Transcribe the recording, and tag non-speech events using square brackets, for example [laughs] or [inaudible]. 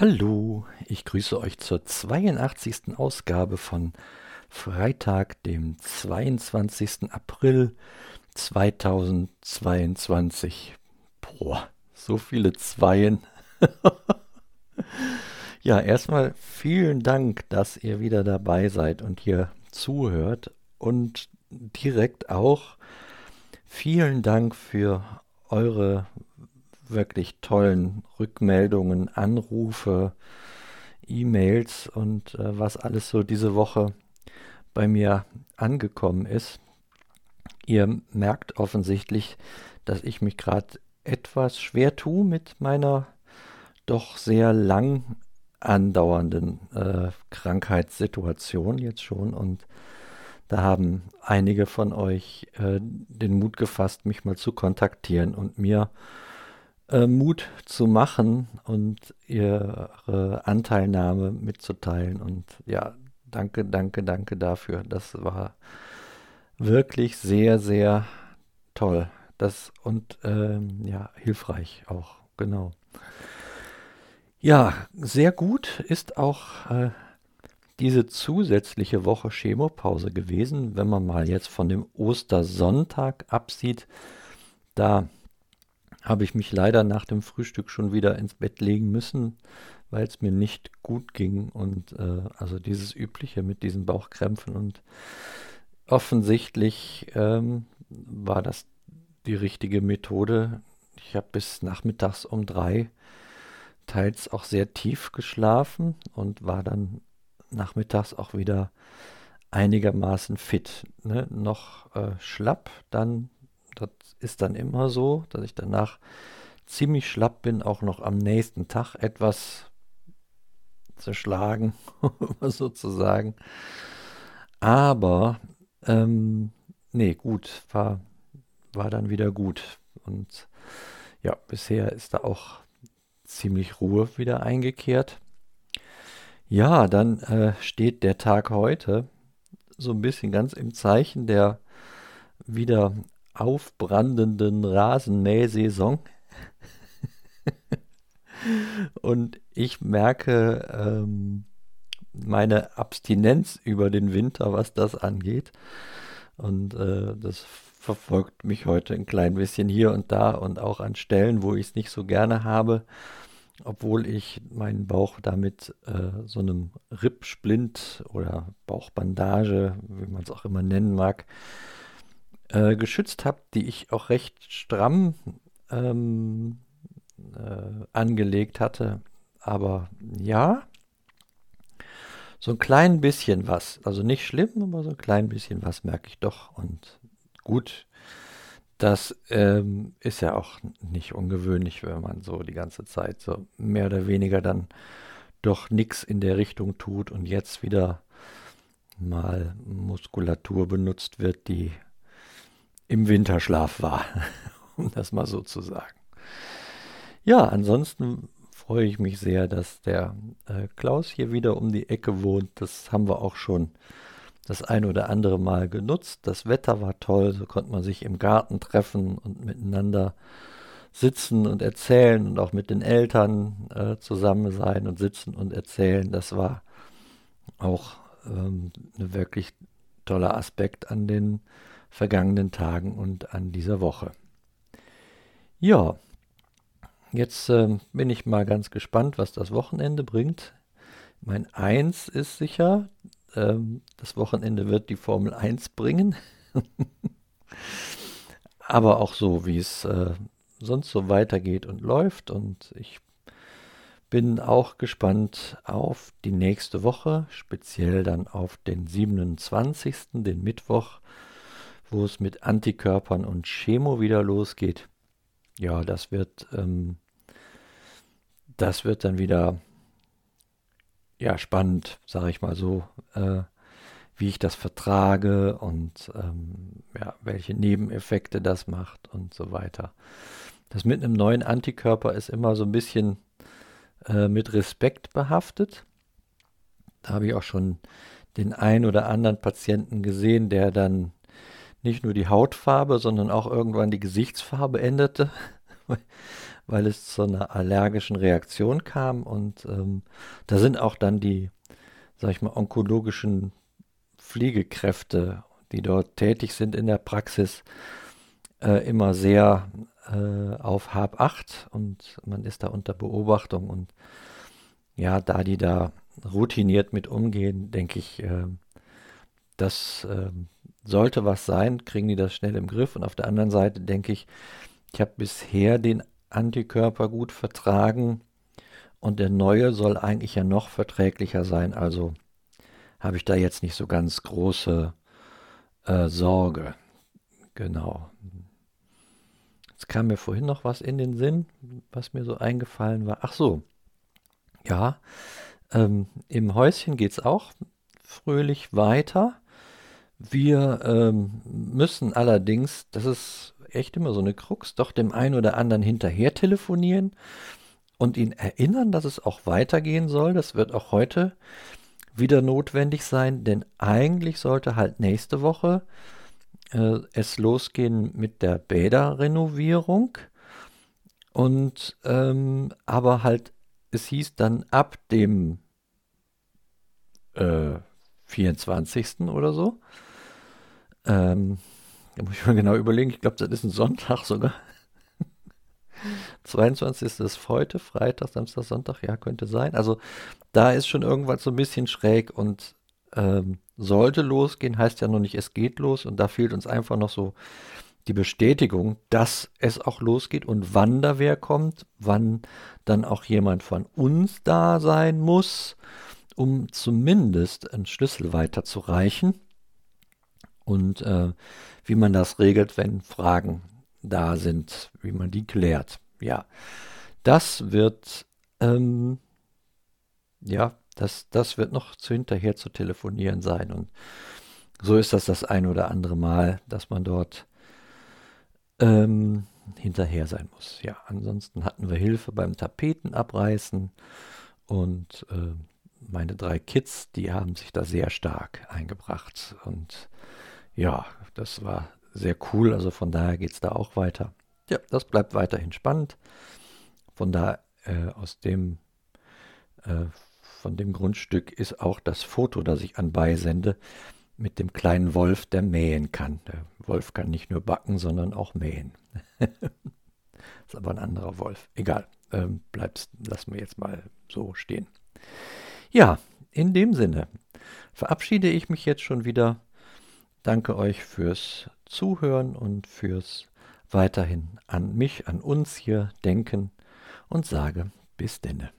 Hallo, ich grüße euch zur 82. Ausgabe von Freitag, dem 22. April 2022. Boah, so viele Zweien. [laughs] ja, erstmal vielen Dank, dass ihr wieder dabei seid und hier zuhört und direkt auch vielen Dank für eure wirklich tollen Rückmeldungen, Anrufe, E-Mails und äh, was alles so diese Woche bei mir angekommen ist. Ihr merkt offensichtlich, dass ich mich gerade etwas schwer tue mit meiner doch sehr lang andauernden äh, Krankheitssituation jetzt schon und da haben einige von euch äh, den Mut gefasst, mich mal zu kontaktieren und mir Mut zu machen und ihre Anteilnahme mitzuteilen. Und ja, danke, danke, danke dafür. Das war wirklich sehr, sehr toll. Das und ähm, ja, hilfreich auch, genau. Ja, sehr gut ist auch äh, diese zusätzliche Woche Chemopause gewesen, wenn man mal jetzt von dem Ostersonntag absieht. Da habe ich mich leider nach dem Frühstück schon wieder ins Bett legen müssen, weil es mir nicht gut ging. Und äh, also dieses Übliche mit diesen Bauchkrämpfen und offensichtlich ähm, war das die richtige Methode. Ich habe bis nachmittags um drei teils auch sehr tief geschlafen und war dann nachmittags auch wieder einigermaßen fit. Ne? Noch äh, schlapp, dann das ist dann immer so, dass ich danach ziemlich schlapp bin, auch noch am nächsten Tag etwas zerschlagen, [laughs] sozusagen. Aber, ähm, nee, gut, war, war dann wieder gut. Und ja, bisher ist da auch ziemlich Ruhe wieder eingekehrt. Ja, dann äh, steht der Tag heute so ein bisschen ganz im Zeichen der wieder aufbrandenden Rasenmähsaison. [laughs] Und ich merke ähm, meine Abstinenz über den Winter, was das angeht. Und äh, das verfolgt mich heute ein klein bisschen hier und da und auch an Stellen, wo ich es nicht so gerne habe, obwohl ich meinen Bauch damit äh, so einem Rippsplint oder Bauchbandage, wie man es auch immer nennen mag, äh, geschützt habe, die ich auch recht stramm ähm, äh, angelegt hatte. Aber ja, so ein klein bisschen was. Also nicht schlimm, aber so ein klein bisschen was merke ich doch. Und gut, das ähm, ist ja auch nicht ungewöhnlich, wenn man so die ganze Zeit so mehr oder weniger dann doch nichts in der Richtung tut und jetzt wieder mal Muskulatur benutzt wird, die im Winterschlaf war, [laughs] um das mal so zu sagen. Ja, ansonsten freue ich mich sehr, dass der äh, Klaus hier wieder um die Ecke wohnt. Das haben wir auch schon das ein oder andere Mal genutzt. Das Wetter war toll, so konnte man sich im Garten treffen und miteinander sitzen und erzählen und auch mit den Eltern äh, zusammen sein und sitzen und erzählen. Das war auch ähm, ein wirklich toller Aspekt an den vergangenen Tagen und an dieser Woche. Ja, jetzt äh, bin ich mal ganz gespannt, was das Wochenende bringt. Mein Eins ist sicher, ähm, das Wochenende wird die Formel 1 bringen. [laughs] Aber auch so, wie es äh, sonst so weitergeht und läuft. Und ich bin auch gespannt auf die nächste Woche, speziell dann auf den 27., den Mittwoch, wo es mit Antikörpern und Chemo wieder losgeht. Ja, das wird, ähm, das wird dann wieder ja spannend, sage ich mal so, äh, wie ich das vertrage und ähm, ja, welche Nebeneffekte das macht und so weiter. Das mit einem neuen Antikörper ist immer so ein bisschen äh, mit Respekt behaftet. Da habe ich auch schon den einen oder anderen Patienten gesehen, der dann nicht nur die Hautfarbe, sondern auch irgendwann die Gesichtsfarbe änderte, [laughs] weil es zu einer allergischen Reaktion kam. Und ähm, da sind auch dann die, sag ich mal, onkologischen Pflegekräfte, die dort tätig sind in der Praxis, äh, immer sehr äh, auf Hab 8 und man ist da unter Beobachtung. Und ja, da die da routiniert mit umgehen, denke ich, äh, das äh, sollte was sein, kriegen die das schnell im Griff. Und auf der anderen Seite denke ich, ich habe bisher den Antikörper gut vertragen und der neue soll eigentlich ja noch verträglicher sein. Also habe ich da jetzt nicht so ganz große äh, Sorge. Genau. Jetzt kam mir vorhin noch was in den Sinn, was mir so eingefallen war. Ach so, ja, ähm, im Häuschen geht es auch fröhlich weiter. Wir ähm, müssen allerdings, das ist echt immer so eine Krux, doch dem einen oder anderen hinterher telefonieren und ihn erinnern, dass es auch weitergehen soll. Das wird auch heute wieder notwendig sein, denn eigentlich sollte halt nächste Woche äh, es losgehen mit der Bäderrenovierung. Und ähm, aber halt, es hieß dann ab dem äh, 24. oder so. Ähm, da muss ich mal genau überlegen, ich glaube, das ist ein Sonntag sogar. [laughs] 22. ist heute, Freitag, Samstag, Sonntag, ja, könnte sein. Also da ist schon irgendwas so ein bisschen schräg und ähm, sollte losgehen, heißt ja noch nicht, es geht los und da fehlt uns einfach noch so die Bestätigung, dass es auch losgeht und wann da wer kommt, wann dann auch jemand von uns da sein muss, um zumindest einen Schlüssel weiterzureichen und äh, wie man das regelt, wenn Fragen da sind, wie man die klärt. Ja, das wird ähm, ja das, das wird noch zu hinterher zu telefonieren sein. Und so ist das das ein oder andere Mal, dass man dort ähm, hinterher sein muss. Ja, ansonsten hatten wir Hilfe beim Tapetenabreißen und äh, meine drei Kids, die haben sich da sehr stark eingebracht. Und ja, das war sehr cool. Also von daher geht es da auch weiter. Ja, das bleibt weiterhin spannend. Von da äh, aus dem äh, von dem Grundstück ist auch das Foto, das ich anbeisende, mit dem kleinen Wolf, der mähen kann. Der Wolf kann nicht nur backen, sondern auch mähen. [laughs] ist aber ein anderer Wolf. Egal, ähm, bleib's, lassen wir jetzt mal so stehen. Ja, in dem Sinne verabschiede ich mich jetzt schon wieder. Danke euch fürs Zuhören und fürs weiterhin an mich, an uns hier denken und sage bis denne.